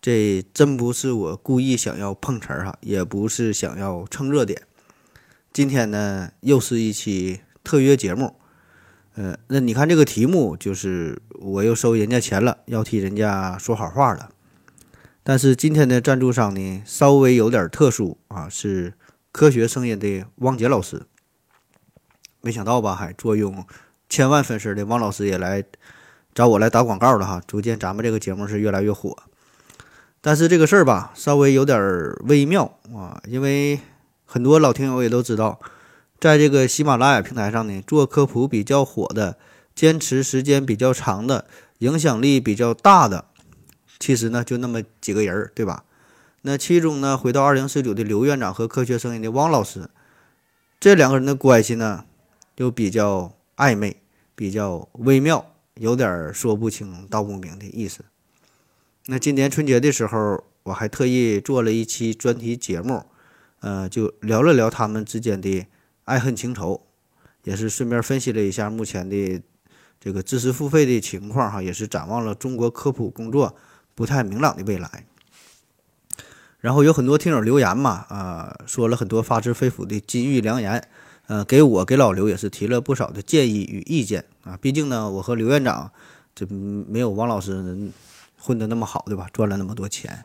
这真不是我故意想要碰瓷儿哈，也不是想要蹭热点。今天呢，又是一期特约节目。呃，那你看这个题目，就是我又收人家钱了，要替人家说好话了。但是今天的赞助商呢，稍微有点特殊啊，是科学声音的汪杰老师。没想到吧，还坐拥千万粉丝的汪老师也来找我来打广告了哈。逐渐咱们这个节目是越来越火。但是这个事儿吧，稍微有点微妙啊，因为很多老听友也都知道，在这个喜马拉雅平台上呢，做科普比较火的、坚持时间比较长的、影响力比较大的，其实呢就那么几个人儿，对吧？那其中呢，回到二零四九的刘院长和科学声音的汪老师，这两个人的关系呢，就比较暧昧，比较微妙，有点说不清道不明的意思。那今年春节的时候，我还特意做了一期专题节目，呃，就聊了聊他们之间的爱恨情仇，也是顺便分析了一下目前的这个知识付费的情况哈，也是展望了中国科普工作不太明朗的未来。然后有很多听友留言嘛，啊，说了很多发自肺腑的金玉良言，呃，给我给老刘也是提了不少的建议与意见啊。毕竟呢，我和刘院长这没有王老师。混得那么好，对吧？赚了那么多钱，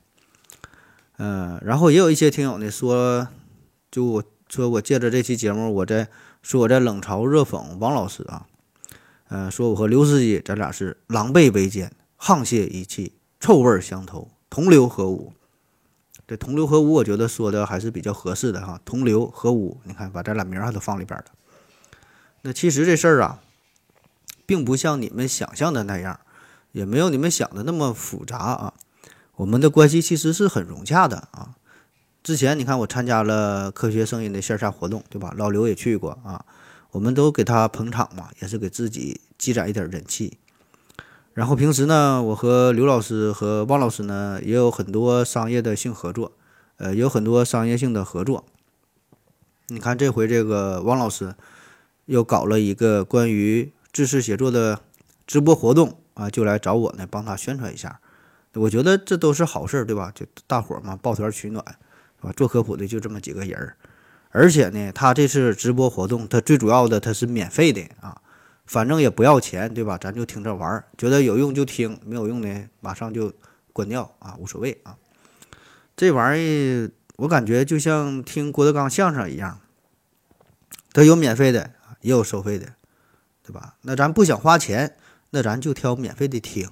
嗯，然后也有一些听友呢说，就我说我借着这期节目，我在说我在冷嘲热讽王老师啊，嗯，说我和刘司机咱俩是狼狈为奸、沆瀣一气、臭味相投、同流合污。这同流合污，我觉得说的还是比较合适的哈。同流合污，你看把咱俩名儿还都放里边了。那其实这事儿啊，并不像你们想象的那样。也没有你们想的那么复杂啊，我们的关系其实是很融洽的啊。之前你看我参加了科学声音的线下活动，对吧？老刘也去过啊，我们都给他捧场嘛，也是给自己积攒一点人气。然后平时呢，我和刘老师和汪老师呢也有很多商业的性合作，呃，有很多商业性的合作。你看这回这个汪老师又搞了一个关于知识写作的直播活动。啊，就来找我呢，帮他宣传一下。我觉得这都是好事，对吧？就大伙儿嘛，抱团取暖，是吧？做科普的就这么几个人儿，而且呢，他这次直播活动，他最主要的他是免费的啊，反正也不要钱，对吧？咱就听着玩儿，觉得有用就听，没有用呢，马上就关掉啊，无所谓啊。这玩意儿我感觉就像听郭德纲相声一样，他有免费的，也有收费的，对吧？那咱不想花钱。那咱就挑免费的听，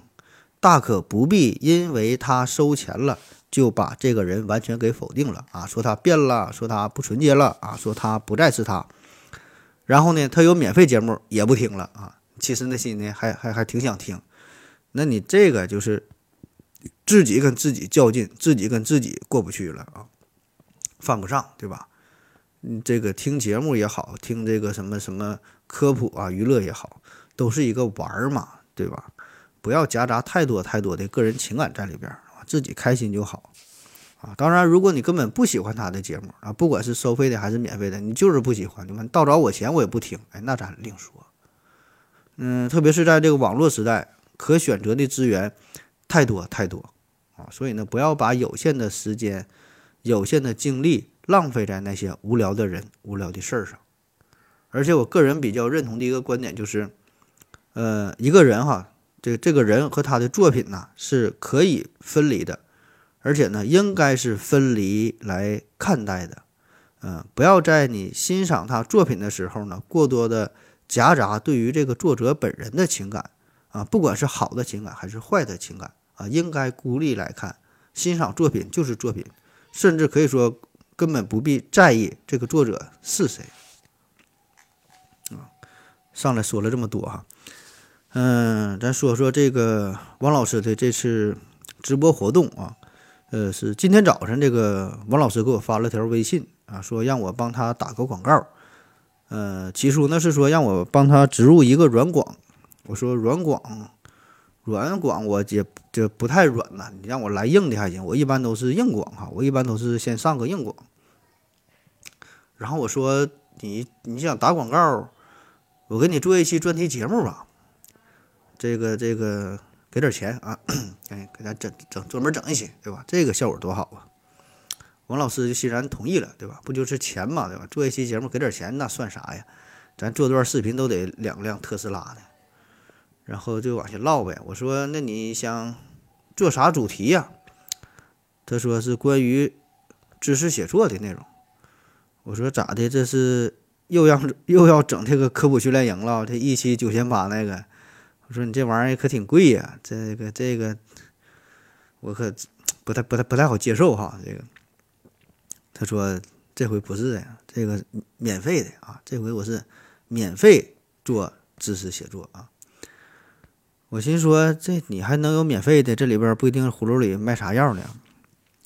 大可不必因为他收钱了就把这个人完全给否定了啊！说他变了，说他不纯洁了啊，说他不再是他。然后呢，他有免费节目也不听了啊！其实内心呢还还还挺想听。那你这个就是自己跟自己较劲，自己跟自己过不去了啊，犯不上，对吧？嗯，这个听节目也好，听这个什么什么科普啊、娱乐也好。都是一个玩儿嘛，对吧？不要夹杂太多太多的个人情感在里边，自己开心就好啊。当然，如果你根本不喜欢他的节目啊，不管是收费的还是免费的，你就是不喜欢，你们倒找我钱我也不听，哎，那咱另说。嗯，特别是在这个网络时代，可选择的资源太多太多啊，所以呢，不要把有限的时间、有限的精力浪费在那些无聊的人、无聊的事儿上。而且，我个人比较认同的一个观点就是。呃，一个人哈，这这个人和他的作品呢是可以分离的，而且呢应该是分离来看待的。嗯，不要在你欣赏他作品的时候呢，过多的夹杂对于这个作者本人的情感啊，不管是好的情感还是坏的情感啊，应该孤立来看。欣赏作品就是作品，甚至可以说根本不必在意这个作者是谁。啊，上来说了这么多哈。嗯，咱说说这个王老师的这次直播活动啊，呃，是今天早上这个王老师给我发了条微信啊，说让我帮他打个广告。呃，起初呢是说让我帮他植入一个软广，我说软广，软广我也这不太软呐，你让我来硬的还行，我一般都是硬广哈，我一般都是先上个硬广。然后我说你你想打广告，我给你做一期专题节目吧，这个这个给点钱啊，哎给咱整整专门整一期，对吧？这个效果多好啊！王老师就欣然同意了，对吧？不就是钱嘛，对吧？做一期节目给点钱那算啥呀？咱做段视频都得两辆特斯拉的，然后就往下唠呗。我说那你想做啥主题呀？他说是关于知识写作的内容。我说咋的？这是又让又要整这个科普训练营了？这一期九千八那个？我说你这玩意儿可挺贵呀，这个这个我可不太不太不太好接受哈。这个他说这回不是的，这个免费的啊，这回我是免费做知识写作啊。我心说这你还能有免费的？这里边不一定葫芦里卖啥药呢。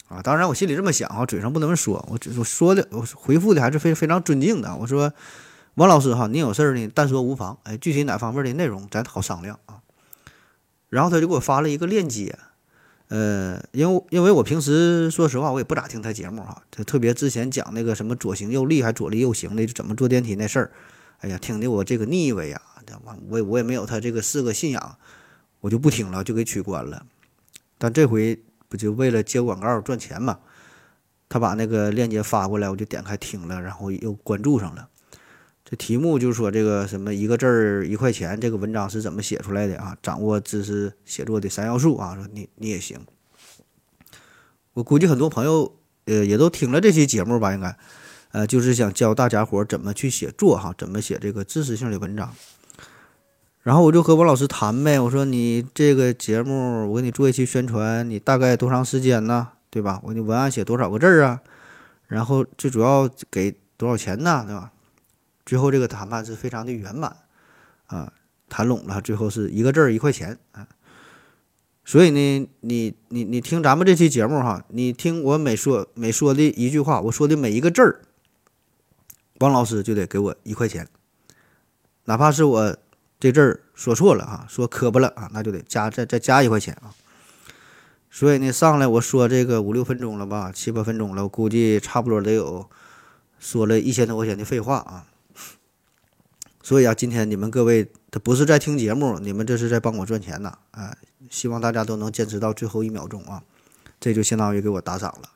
啊，当然我心里这么想啊，嘴上不能说。我我说的，我回复的还是非非常尊敬的。我说，王老师哈，您有事儿呢，但说无妨。哎，具体哪方面的内容咱好商量啊。然后他就给我发了一个链接，呃，因为因为我平时说实话我也不咋听他节目哈，他特别之前讲那个什么左行右立还左立右行的怎么坐电梯那事儿，哎呀，听的我这个腻歪呀，我我也没有他这个四个信仰，我就不听了，就给取关了。但这回。不就为了接广告赚钱嘛？他把那个链接发过来，我就点开听了，然后又关注上了。这题目就是说这个什么一个字儿一块钱，这个文章是怎么写出来的啊？掌握知识写作的三要素啊，说你你也行。我估计很多朋友呃也都听了这期节目吧，应该呃就是想教大家伙怎么去写作哈，怎么写这个知识性的文章。然后我就和王老师谈呗，我说你这个节目，我给你做一期宣传，你大概多长时间呢？对吧？我你文案写多少个字儿啊？然后最主要给多少钱呢？对吧？最后这个谈判是非常的圆满啊，谈拢了，最后是一个字儿一块钱啊。所以呢，你你你听咱们这期节目哈，你听我每说每说的一句话，我说的每一个字儿，王老师就得给我一块钱，哪怕是我。这字儿说错了啊，说磕巴了啊，那就得加再再加一块钱啊。所以呢，上来我说这个五六分钟了吧，七八分钟了，我估计差不多得有说了一千多块钱的废话啊。所以啊，今天你们各位他不是在听节目，你们这是在帮我赚钱呢啊！希望大家都能坚持到最后一秒钟啊，这就相当于给我打赏了。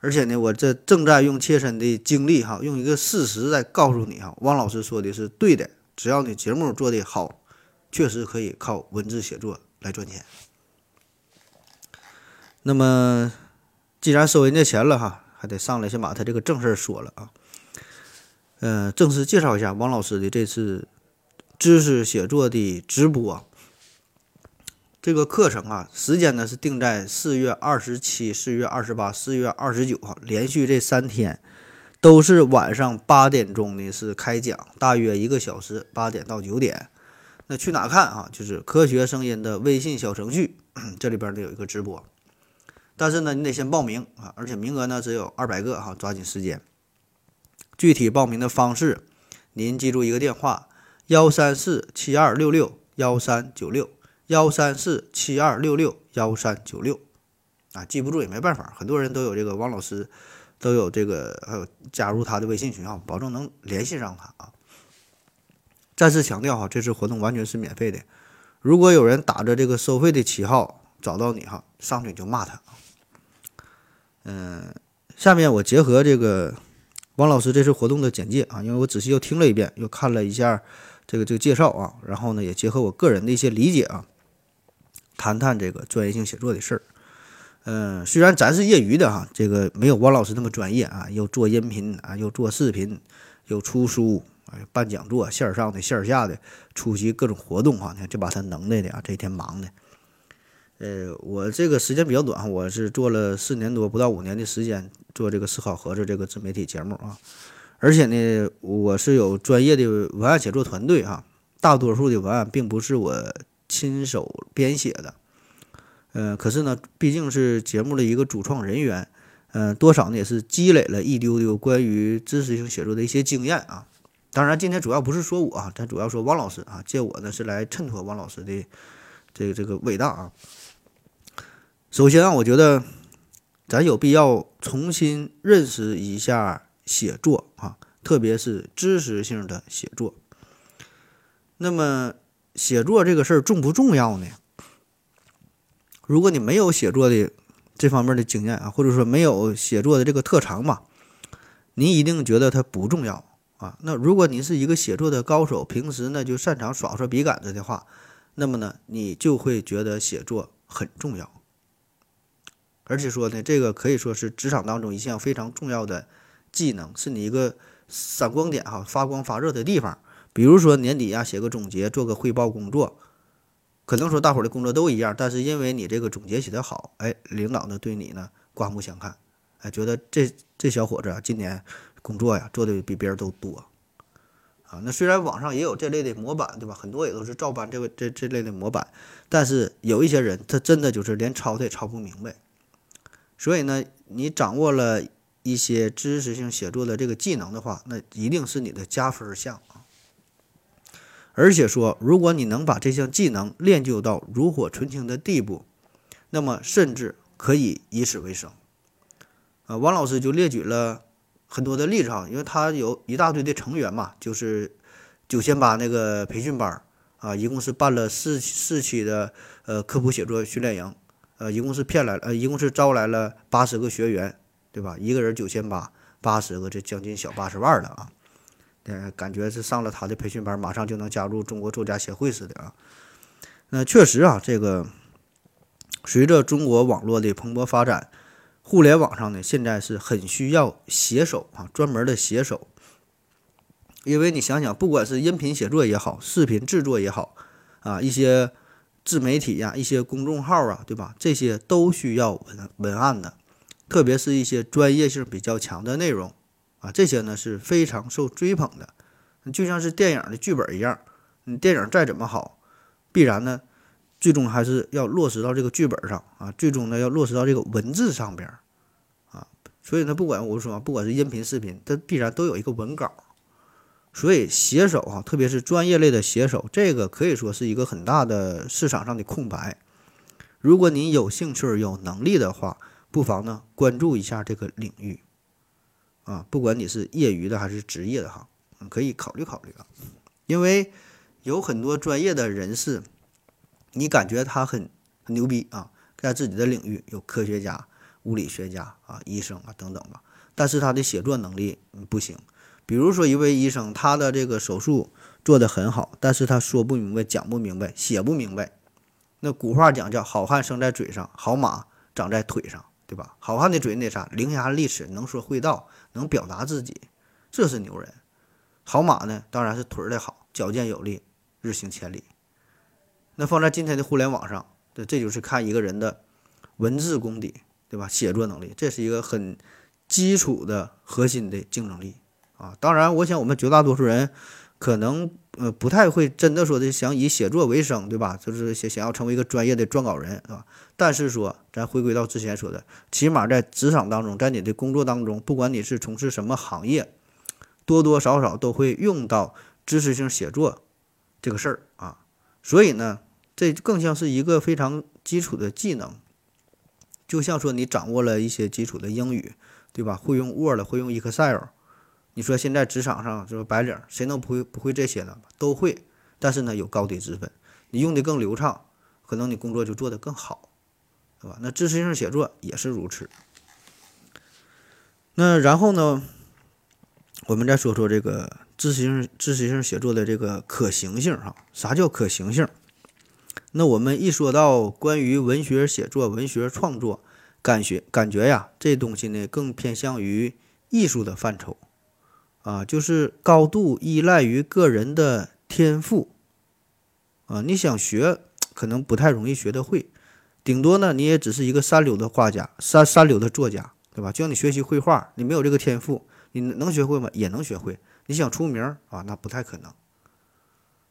而且呢，我这正在用切身的经历哈，用一个事实在告诉你哈，汪老师说的是对的。只要你节目做得好，确实可以靠文字写作来赚钱。那么，既然收人家钱了哈，还得上来先把他这个正事儿说了啊。嗯，正式介绍一下王老师的这次知识写作的直播。这个课程啊，时间呢是定在四月二十七、四月二十八、四月二十九号，连续这三天。都是晚上八点钟呢，是开讲，大约一个小时，八点到九点。那去哪看啊？就是科学声音的微信小程序，这里边呢有一个直播。但是呢，你得先报名啊，而且名额呢只有二百个哈，抓紧时间。具体报名的方式，您记住一个电话：幺三四七二六六幺三九六，幺三四七二六六幺三九六。啊，记不住也没办法，很多人都有这个王老师。都有这个，还有加入他的微信群啊，保证能联系上他啊。再次强调哈，这次活动完全是免费的。如果有人打着这个收费的旗号找到你哈，上去就骂他。嗯，下面我结合这个王老师这次活动的简介啊，因为我仔细又听了一遍，又看了一下这个这个介绍啊，然后呢也结合我个人的一些理解啊，谈谈这个专业性写作的事儿。嗯，虽然咱是业余的哈，这个没有汪老师那么专业啊，又做音频啊，又做视频，又出书，哎，办讲座，线上的、线下的，出席各种活动哈，你看这把他能耐的啊，这一天忙的。呃，我这个时间比较短，我是做了四年多，不到五年的时间做这个思考盒子这个自媒体节目啊，而且呢，我是有专业的文案写作团队哈，大多数的文案并不是我亲手编写的。呃，可是呢，毕竟是节目的一个主创人员，嗯，多少呢也是积累了一丢丢关于知识性写作的一些经验啊。当然，今天主要不是说我啊，咱主要说汪老师啊，借我呢是来衬托汪老师的这个这个伟大啊。首先啊，我觉得咱有必要重新认识一下写作啊，特别是知识性的写作。那么，写作这个事儿重不重要呢？如果你没有写作的这方面的经验啊，或者说没有写作的这个特长吧，你一定觉得它不重要啊。那如果你是一个写作的高手，平时呢就擅长耍耍笔杆子的话，那么呢你就会觉得写作很重要。而且说呢，这个可以说是职场当中一项非常重要的技能，是你一个闪光点哈，发光发热的地方。比如说年底呀，写个总结，做个汇报工作，可能说大伙儿的工作都一样，但是因为你这个总结写得好，哎，领导呢对你呢刮目相看，哎，觉得这这小伙子啊，今年工作呀做的比别人都多，啊，那虽然网上也有这类的模板，对吧？很多也都是照搬这个这这类的模板，但是有一些人他真的就是连抄他也抄不明白。所以呢，你掌握了一些知识性写作的这个技能的话，那一定是你的加分项啊。而且说，如果你能把这项技能练就到炉火纯青的地步，那么甚至可以以此为生。啊，王老师就列举了很多的例子啊，因为他有一大堆的成员嘛，就是九千八那个培训班啊，一共是办了四四期的呃科普写作训练营。呃，一共是骗来了，呃，一共是招来了八十个学员，对吧？一个人九千八，八十个，这将近小八十万了啊！呃，感觉是上了他的培训班，马上就能加入中国作家协会似的啊。那确实啊，这个随着中国网络的蓬勃发展，互联网上呢，现在是很需要写手啊，专门的写手。因为你想想，不管是音频写作也好，视频制作也好，啊，一些。自媒体呀，一些公众号啊，对吧？这些都需要文文案的，特别是一些专业性比较强的内容啊，这些呢是非常受追捧的。就像是电影的剧本一样，你电影再怎么好，必然呢，最终还是要落实到这个剧本上啊，最终呢要落实到这个文字上边啊。所以呢，不管我说，不管是音频、视频，它必然都有一个文稿。所以写手啊，特别是专业类的写手，这个可以说是一个很大的市场上的空白。如果你有兴趣、有能力的话，不妨呢关注一下这个领域啊，不管你是业余的还是职业的哈，可以考虑考虑啊。因为有很多专业的人士，你感觉他很很牛逼啊，在自己的领域有科学家、物理学家啊、医生啊等等吧，但是他的写作能力不行。比如说，一位医生，他的这个手术做得很好，但是他说不明白、讲不明白、写不明白。那古话讲叫“好汉生在嘴上，好马长在腿上”，对吧？好汉的嘴那啥，伶牙俐齿，能说会道，能表达自己，这是牛人。好马呢，当然是腿儿的好，矫健有力，日行千里。那放在今天的互联网上，这这就是看一个人的文字功底，对吧？写作能力，这是一个很基础的核心的竞争力。啊，当然，我想我们绝大多数人可能呃不太会真的说的想以写作为生，对吧？就是想想要成为一个专业的撰稿人，啊。但是说，咱回归到之前说的，起码在职场当中，在你的工作当中，不管你是从事什么行业，多多少少都会用到知识性写作这个事儿啊。所以呢，这更像是一个非常基础的技能，就像说你掌握了一些基础的英语，对吧？会用 Word，会用 Excel。你说现在职场上就是白领，谁能不会不会这些呢？都会，但是呢有高低之分。你用的更流畅，可能你工作就做得更好，对吧？那知识性写作也是如此。那然后呢，我们再说说这个知识性知识性写作的这个可行性哈？啥叫可行性？那我们一说到关于文学写作、文学创作，感觉感觉呀，这东西呢更偏向于艺术的范畴。啊，就是高度依赖于个人的天赋，啊，你想学可能不太容易学得会，顶多呢你也只是一个三流的画家，三三流的作家，对吧？就像你学习绘画，你没有这个天赋，你能学会吗？也能学会。你想出名啊，那不太可能。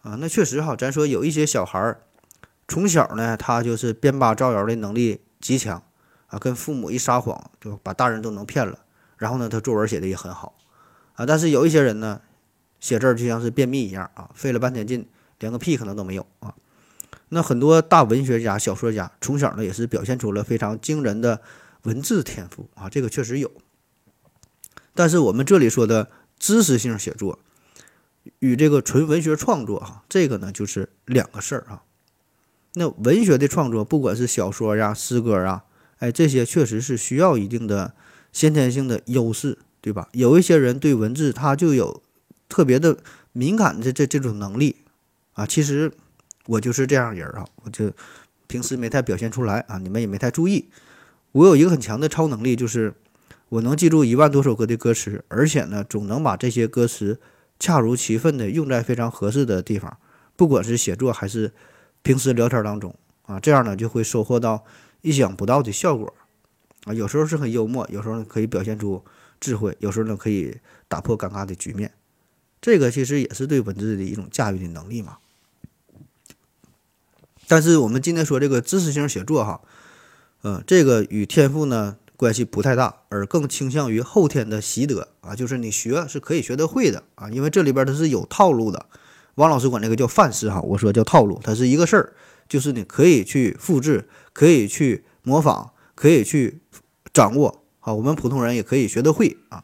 啊，那确实哈，咱说有一些小孩儿从小呢，他就是编八造谣的能力极强，啊，跟父母一撒谎，就把大人都能骗了。然后呢，他作文写的也很好啊。但是有一些人呢，写字儿就像是便秘一样啊，费了半天劲，连个屁可能都没有啊。那很多大文学家、小说家从小呢也是表现出了非常惊人的文字天赋啊，这个确实有。但是我们这里说的知识性写作与这个纯文学创作哈，这个呢就是两个事儿啊。那文学的创作，不管是小说呀、诗歌啊，哎，这些确实是需要一定的先天性的优势，对吧？有一些人对文字他就有特别的敏感的这这种能力啊，其实。我就是这样人啊，我就平时没太表现出来啊，你们也没太注意。我有一个很强的超能力，就是我能记住一万多首歌的歌词，而且呢，总能把这些歌词恰如其分的用在非常合适的地方，不管是写作还是平时聊天当中啊，这样呢就会收获到意想不到的效果啊。有时候是很幽默，有时候可以表现出智慧，有时候呢可以打破尴尬的局面。这个其实也是对文字的一种驾驭的能力嘛。但是我们今天说这个知识型写作哈，嗯，这个与天赋呢关系不太大，而更倾向于后天的习得啊，就是你学是可以学得会的啊，因为这里边它是有套路的。王老师管这个叫范式哈，我说叫套路，它是一个事儿，就是你可以去复制，可以去模仿，可以去掌握啊，我们普通人也可以学得会啊。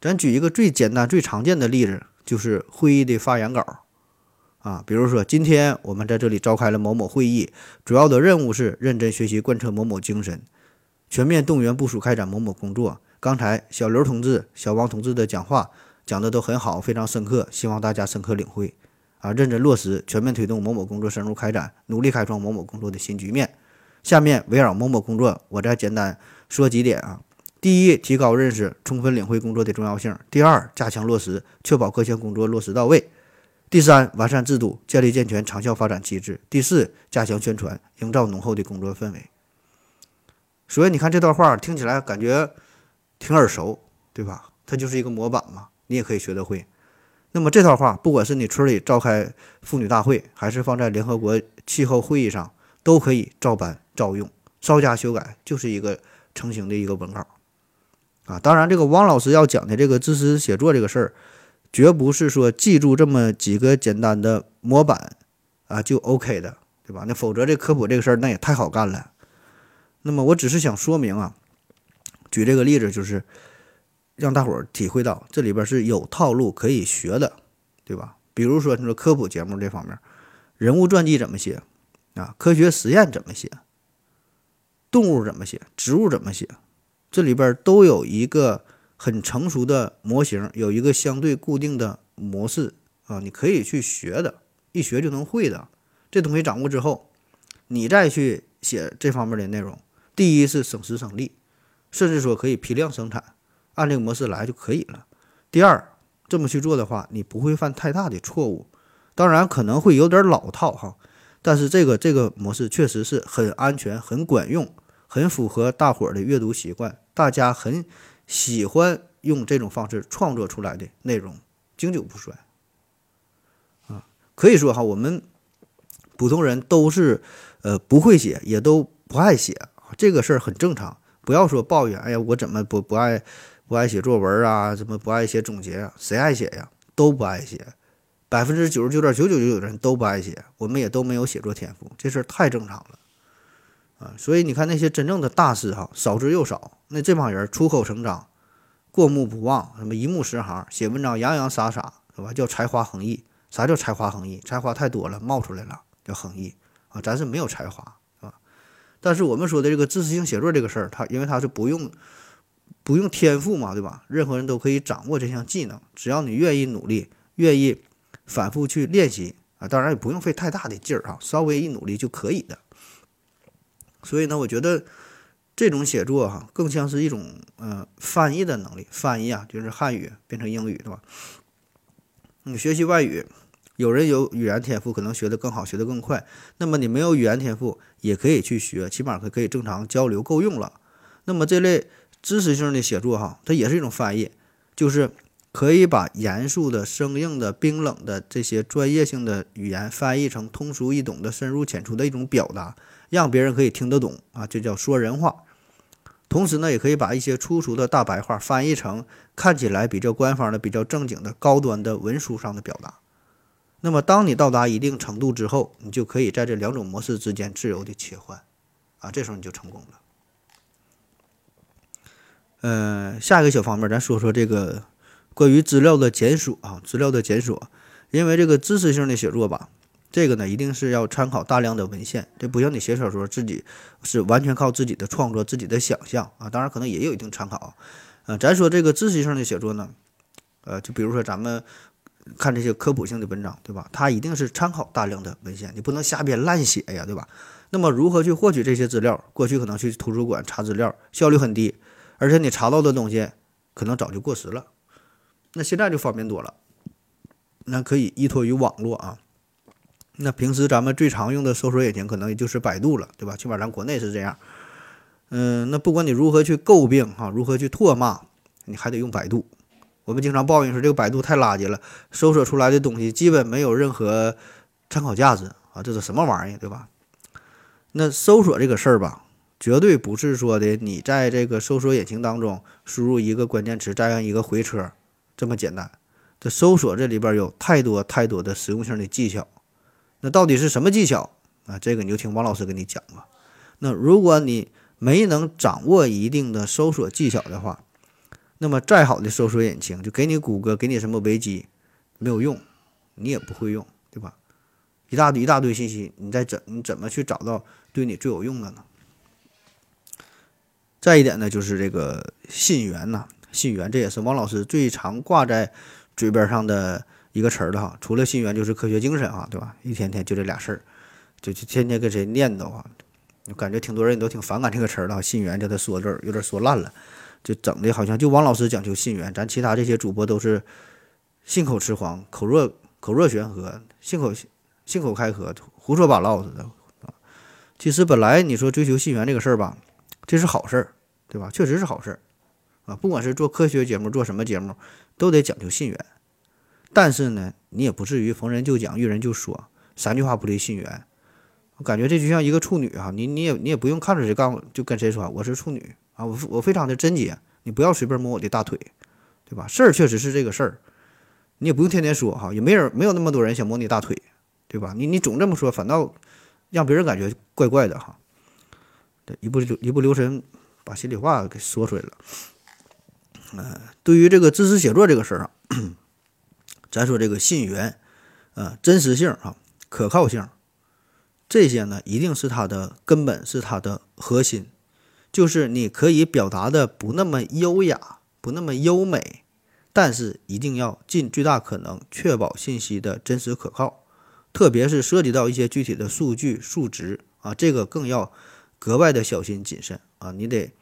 咱举一个最简单、最常见的例子，就是会议的发言稿。啊，比如说，今天我们在这里召开了某某会议，主要的任务是认真学习，贯彻某某精神，全面动员部署开展某某工作。刚才小刘同志、小王同志的讲话讲的都很好，非常深刻，希望大家深刻领会啊，认真落实，全面推动某某工作深入开展，努力开创某某工作的新局面。下面围绕某某工作，我再简单说几点啊。第一，提高认识，充分领会工作的重要性；第二，加强落实，确保各项工作落实到位。第三，完善制度，建立健全长效发展机制。第四，加强宣传，营造浓厚的工作氛围。所以你看这段话听起来感觉挺耳熟，对吧？它就是一个模板嘛，你也可以学得会。那么这套话，不管是你村里召开妇女大会，还是放在联合国气候会议上，都可以照搬照用，稍加修改，就是一个成型的一个文稿啊。当然，这个汪老师要讲的这个知识写作这个事儿。绝不是说记住这么几个简单的模板啊就 OK 的，对吧？那否则这科普这个事儿那也太好干了。那么我只是想说明啊，举这个例子就是让大伙儿体会到这里边是有套路可以学的，对吧？比如说你说科普节目这方面，人物传记怎么写啊？科学实验怎么写？动物怎么写？植物怎么写？这里边都有一个。很成熟的模型，有一个相对固定的模式啊，你可以去学的，一学就能会的。这东西掌握之后，你再去写这方面的内容，第一是省时省力，甚至说可以批量生产，按这个模式来就可以了。第二，这么去做的话，你不会犯太大的错误。当然可能会有点老套哈，但是这个这个模式确实是很安全、很管用、很符合大伙儿的阅读习惯，大家很。喜欢用这种方式创作出来的内容经久不衰啊，可以说哈，我们普通人都是呃不会写，也都不爱写，这个事儿很正常。不要说抱怨，哎呀，我怎么不不爱不爱写作文啊？怎么不爱写总结啊？谁爱写呀？都不爱写，百分之九十九点九九九九的人都不爱写，我们也都没有写作天赋，这事儿太正常了。啊，所以你看那些真正的大师哈，少之又少。那这帮人出口成章，过目不忘，什么一目十行，写文章洋洋洒洒，是吧？叫才华横溢。啥叫才华横溢？才华太多了，冒出来了，叫横溢啊。咱是没有才华，是吧？但是我们说的这个知识性写作这个事儿，它因为它是不用不用天赋嘛，对吧？任何人都可以掌握这项技能，只要你愿意努力，愿意反复去练习啊，当然也不用费太大的劲儿啊，稍微一努力就可以的。所以呢，我觉得这种写作哈，更像是一种呃翻译的能力。翻译啊，就是汉语变成英语，对吧？你学习外语，有人有语言天赋，可能学得更好，学得更快。那么你没有语言天赋，也可以去学，起码可可以正常交流，够用了。那么这类知识性的写作哈，它也是一种翻译，就是可以把严肃的、生硬的、冰冷的这些专业性的语言翻译成通俗易懂的、深入浅出的一种表达。让别人可以听得懂啊，这叫说人话。同时呢，也可以把一些粗俗的大白话翻译成看起来比较官方的、比较正经的高端的文书上的表达。那么，当你到达一定程度之后，你就可以在这两种模式之间自由的切换，啊，这时候你就成功了。呃，下一个小方面，咱说说这个关于资料的检索啊，资料的检索，因为这个知识性的写作吧，这个呢一定是要参考大量的文献，这不像你写小说，自己是完全靠自己的创作、自己的想象啊，当然可能也有一定参考。呃，咱说这个知识性的写作呢，呃，就比如说咱们看这些科普性的文章，对吧？它一定是参考大量的文献，你不能瞎编乱写呀，对吧？那么如何去获取这些资料？过去可能去图书馆查资料，效率很低。而且你查到的东西可能早就过时了，那现在就方便多了，那可以依托于网络啊。那平时咱们最常用的搜索引擎可能也就是百度了，对吧？起码咱国内是这样。嗯，那不管你如何去诟病哈，如何去唾骂，你还得用百度。我们经常抱怨说这个百度太垃圾了，搜索出来的东西基本没有任何参考价值啊，这是什么玩意儿，对吧？那搜索这个事儿吧。绝对不是说的，你在这个搜索引擎当中输入一个关键词，再按一个回车这么简单。这搜索这里边有太多太多的实用性的技巧。那到底是什么技巧啊？这个你就听王老师给你讲吧。那如果你没能掌握一定的搜索技巧的话，那么再好的搜索引擎就给你谷歌，给你什么维基，没有用，你也不会用，对吧？一大堆一大堆信息，你再怎你怎么去找到对你最有用的呢？再一点呢，就是这个信源呐，信源这也是王老师最常挂在嘴边上的一个词儿的哈。除了信源，就是科学精神啊，对吧？一天天就这俩事儿，就就天天跟谁念叨啊，感觉挺多人都挺反感这个词儿的。信源叫他说字儿有点说烂了，就整的好像就王老师讲究信源，咱其他这些主播都是信口雌黄、口若口若悬河、信口信口开河、胡说八道似的啊。其实本来你说追求信源这个事儿吧，这是好事儿。对吧？确实是好事儿啊！不管是做科学节目，做什么节目，都得讲究信源。但是呢，你也不至于逢人就讲，遇人就说，三句话不离信源。我感觉这就像一个处女哈，你你也你也不用看着谁干，就跟谁说我是处女啊，我我非常的贞洁，你不要随便摸我的大腿，对吧？事儿确实是这个事儿，你也不用天天说哈，也没人没有那么多人想摸你大腿，对吧？你你总这么说，反倒让别人感觉怪怪的哈。对，一不留一不留神。把心里话给说出来了。呃，对于这个知识写作这个事儿啊，咱说这个信源，呃，真实性啊，可靠性，这些呢，一定是它的根本，是它的核心。就是你可以表达的不那么优雅，不那么优美，但是一定要尽最大可能确保信息的真实可靠。特别是涉及到一些具体的数据数值啊，这个更要格外的小心谨慎。啊，你得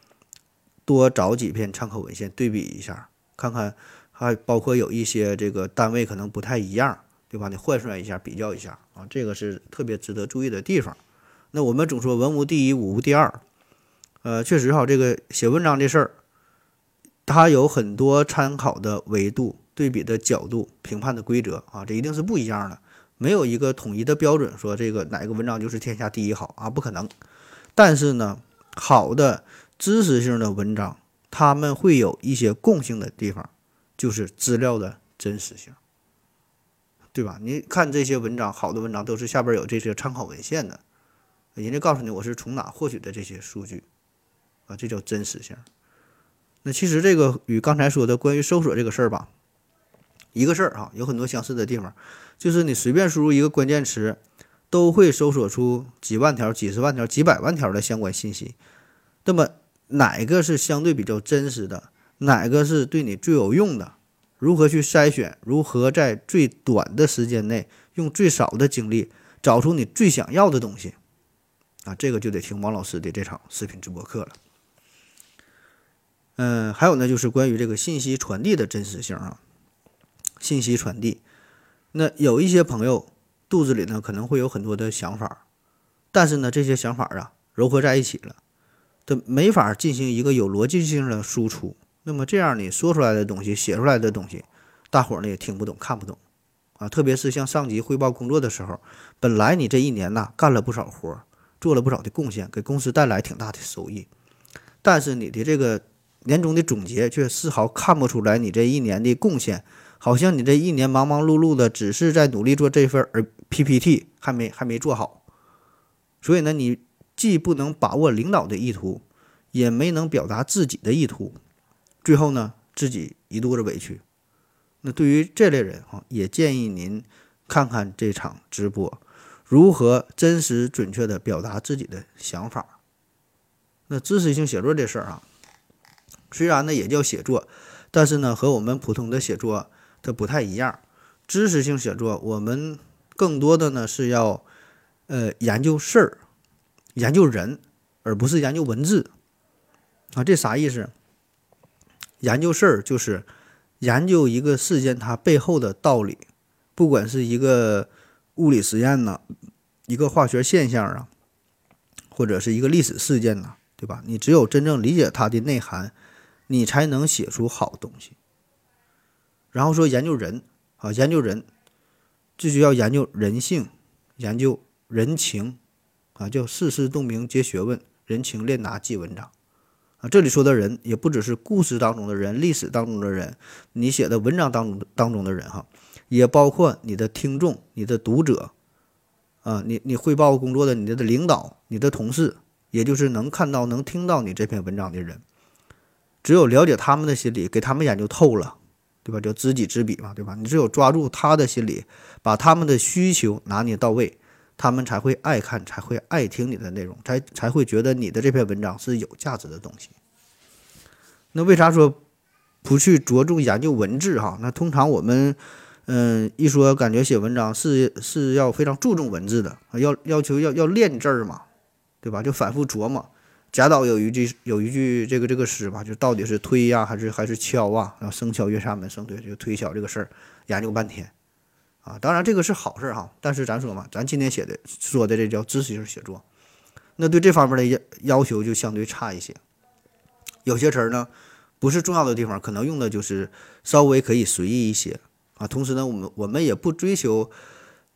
多找几篇参考文献对比一下，看看还包括有一些这个单位可能不太一样，对吧？你换算一下，比较一下啊，这个是特别值得注意的地方。那我们总说文无第一，武无第二，呃，确实哈，这个写文章这事儿，它有很多参考的维度、对比的角度、评判的规则啊，这一定是不一样的，没有一个统一的标准，说这个哪个文章就是天下第一好啊，不可能。但是呢。好的知识性的文章，他们会有一些共性的地方，就是资料的真实性，对吧？你看这些文章，好的文章都是下边有这些参考文献的，人家告诉你我是从哪获取的这些数据，啊，这叫真实性。那其实这个与刚才说的关于搜索这个事儿吧，一个事儿啊，有很多相似的地方，就是你随便输入一个关键词。都会搜索出几万条、几十万条、几百万条的相关信息。那么哪个是相对比较真实的？哪个是对你最有用的？如何去筛选？如何在最短的时间内，用最少的精力找出你最想要的东西？啊，这个就得听王老师的这场视频直播课了。嗯，还有呢，就是关于这个信息传递的真实性啊。信息传递，那有一些朋友。肚子里呢可能会有很多的想法，但是呢这些想法啊糅合在一起了，它没法进行一个有逻辑性的输出。那么这样你说出来的东西、写出来的东西，大伙儿呢也听不懂、看不懂啊。特别是向上级汇报工作的时候，本来你这一年呐干了不少活，做了不少的贡献，给公司带来挺大的收益，但是你的这个年终的总结却丝毫看不出来你这一年的贡献，好像你这一年忙忙碌碌的，只是在努力做这份儿 PPT，还没还没做好。所以呢，你既不能把握领导的意图，也没能表达自己的意图，最后呢，自己一肚子委屈。那对于这类人啊，也建议您看看这场直播，如何真实准确的表达自己的想法。那知识性写作这事儿啊，虽然呢也叫写作，但是呢和我们普通的写作它不太一样。知识性写作，我们更多的呢是要呃研究事儿、研究人，而不是研究文字啊。这啥意思？研究事儿就是。研究一个事件它背后的道理，不管是一个物理实验呢，一个化学现象啊，或者是一个历史事件呢，对吧？你只有真正理解它的内涵，你才能写出好东西。然后说研究人啊，研究人，就需要研究人性，研究人情啊，叫世事洞明皆学问，人情练达即文章。这里说的人也不只是故事当中的人、历史当中的人，你写的文章当中当中的人哈，也包括你的听众、你的读者，啊，你你汇报工作的你的领导、你的同事，也就是能看到、能听到你这篇文章的人，只有了解他们的心理，给他们研究透了，对吧？叫知己知彼嘛，对吧？你只有抓住他的心理，把他们的需求拿捏到位。他们才会爱看，才会爱听你的内容，才才会觉得你的这篇文章是有价值的东西。那为啥说不去着重研究文字哈？那通常我们嗯一说感觉写文章是是要非常注重文字的，要要求要要练字嘛，对吧？就反复琢磨。贾岛有一句有一句这个这个诗吧，就到底是推呀还是还是敲啊？然后声敲月下门声推，就推敲这个事儿，研究半天。啊，当然这个是好事哈，但是咱说嘛，咱今天写的说的这叫知识性写作，那对这方面的要要求就相对差一些。有些词儿呢，不是重要的地方，可能用的就是稍微可以随意一些啊。同时呢，我们我们也不追求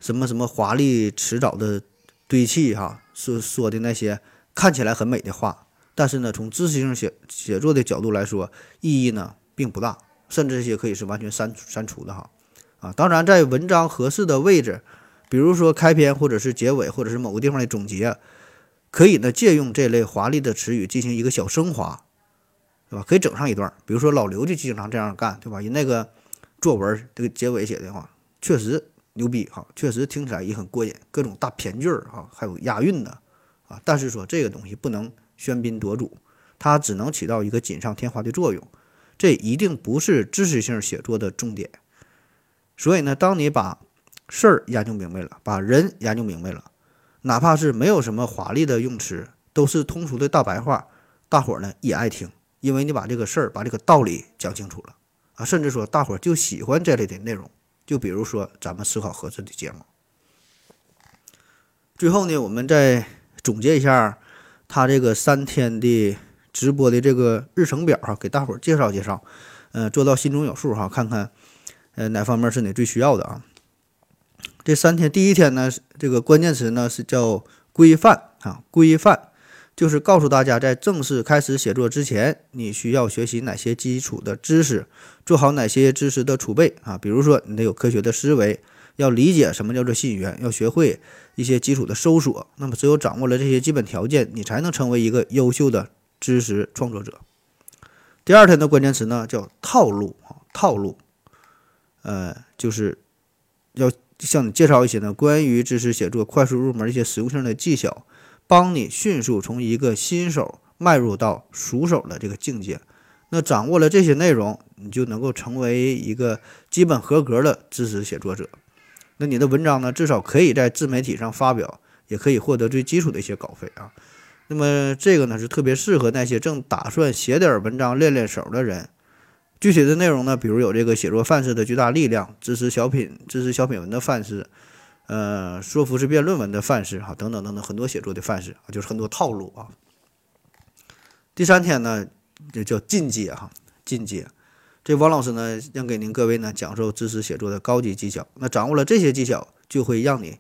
什么什么华丽辞藻的堆砌哈，说说的那些看起来很美的话，但是呢，从知识性写写作的角度来说，意义呢并不大，甚至这些可以是完全删删除的哈。啊，当然，在文章合适的位置，比如说开篇或者是结尾，或者是某个地方的总结，可以呢借用这类华丽的词语进行一个小升华，对吧？可以整上一段，比如说老刘就经常这样干，对吧？人那个作文这个结尾写的话，确实牛逼哈，确实听起来也很过瘾，各种大骈句儿哈，还有押韵的啊。但是说这个东西不能喧宾夺主，它只能起到一个锦上添花的作用，这一定不是知识性写作的重点。所以呢，当你把事儿研究明白了，把人研究明白了，哪怕是没有什么华丽的用词，都是通俗的大白话，大伙儿呢也爱听，因为你把这个事儿、把这个道理讲清楚了啊，甚至说大伙儿就喜欢这类的内容。就比如说咱们思考盒子的节目。最后呢，我们再总结一下他这个三天的直播的这个日程表哈，给大伙儿介绍介绍，嗯，做到心中有数哈，看看。呃，哪方面是你最需要的啊？这三天，第一天呢，这个关键词呢是叫规范啊，规范就是告诉大家，在正式开始写作之前，你需要学习哪些基础的知识，做好哪些知识的储备啊。比如说，你得有科学的思维，要理解什么叫做信源，要学会一些基础的搜索。那么，只有掌握了这些基本条件，你才能成为一个优秀的知识创作者。第二天的关键词呢叫套路啊，套路。呃，就是要向你介绍一些呢关于知识写作快速入门一些实用性的技巧，帮你迅速从一个新手迈入到熟手的这个境界。那掌握了这些内容，你就能够成为一个基本合格的知识写作者。那你的文章呢，至少可以在自媒体上发表，也可以获得最基础的一些稿费啊。那么这个呢，是特别适合那些正打算写点文章练练手的人。具体的内容呢，比如有这个写作范式的巨大力量、知识小品、知识小品文的范式，呃，说服式辩论文的范式，哈，等等等等，很多写作的范式啊，就是很多套路啊。第三天呢，就叫进阶哈，进阶。这王老师呢，将给您各位呢讲授知识写作的高级技巧。那掌握了这些技巧，就会让你，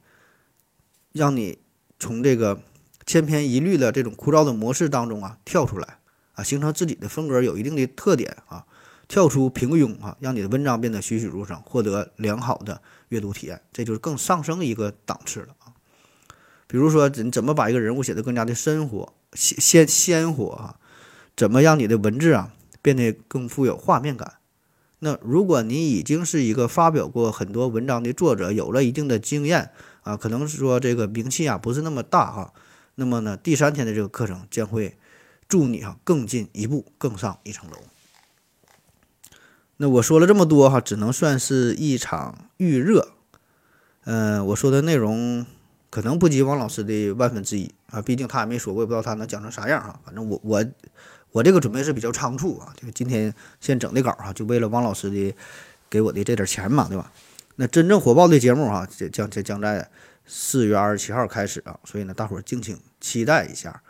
让你从这个千篇一律的这种枯燥的模式当中啊跳出来。啊，形成自己的风格，有一定的特点啊，跳出平庸啊，让你的文章变得栩栩如生，获得良好的阅读体验，这就是更上升一个档次了啊。比如说，你怎么把一个人物写得更加的生活、鲜鲜鲜活啊？怎么让你的文字啊变得更富有画面感？那如果你已经是一个发表过很多文章的作者，有了一定的经验啊，可能是说这个名气啊不是那么大哈，那么呢，第三天的这个课程将会。助你哈更进一步，更上一层楼。那我说了这么多哈，只能算是一场预热。嗯，我说的内容可能不及王老师的万分之一啊，毕竟他也没说，我也不知道他能讲成啥样哈。反正我我我这个准备是比较仓促啊，就今天先整的稿哈，就为了王老师的给我的这点钱嘛，对吧？那真正火爆的节目哈，将将将在四月二十七号开始啊，所以呢，大伙儿敬请期待一下。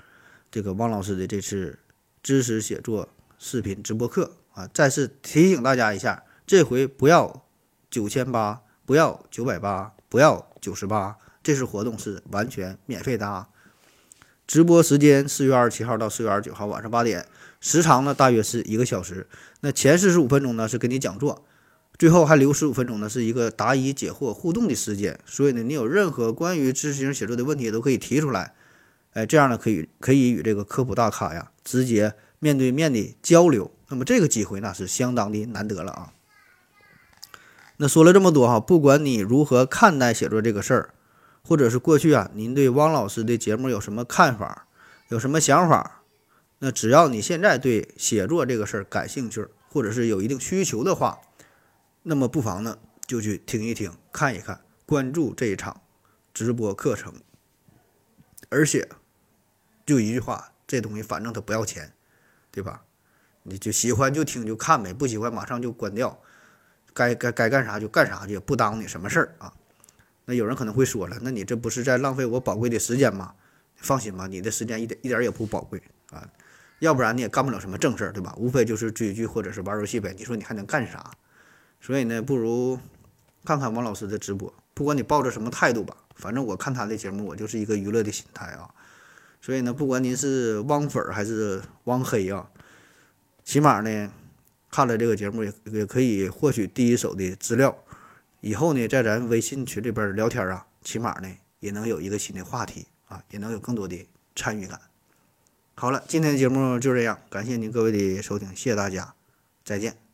这个汪老师的这次知识写作视频直播课啊，再次提醒大家一下，这回不要九千八，不要九百八，不要九十八，这次活动是完全免费的啊！直播时间四月二十七号到四月二十九号晚上八点，时长呢大约是一个小时。那前四十五分钟呢是给你讲座，最后还留十五分钟呢是一个答疑解惑互动的时间。所以呢，你有任何关于知识型写作的问题都可以提出来。哎，这样呢可以可以与这个科普大咖呀直接面对面的交流，那么这个机会那是相当的难得了啊。那说了这么多哈，不管你如何看待写作这个事儿，或者是过去啊，您对汪老师的节目有什么看法，有什么想法，那只要你现在对写作这个事儿感兴趣，或者是有一定需求的话，那么不妨呢就去听一听，看一看，关注这一场直播课程，而且。就一句话，这东西反正它不要钱，对吧？你就喜欢就听就看呗，不喜欢马上就关掉。该该该干啥就干啥去，不耽误你什么事儿啊。那有人可能会说了，那你这不是在浪费我宝贵的时间吗？放心吧，你的时间一点一点也不宝贵啊。要不然你也干不了什么正事儿，对吧？无非就是追剧或者是玩游戏呗。你说你还能干啥？所以呢，不如看看王老师的直播，不管你抱着什么态度吧，反正我看他的节目，我就是一个娱乐的心态啊。所以呢，不管您是汪粉还是汪黑啊，起码呢，看了这个节目也也可以获取第一手的资料。以后呢，在咱微信群里边聊天啊，起码呢也能有一个新的话题啊，也能有更多的参与感。好了，今天的节目就这样，感谢您各位的收听，谢谢大家，再见。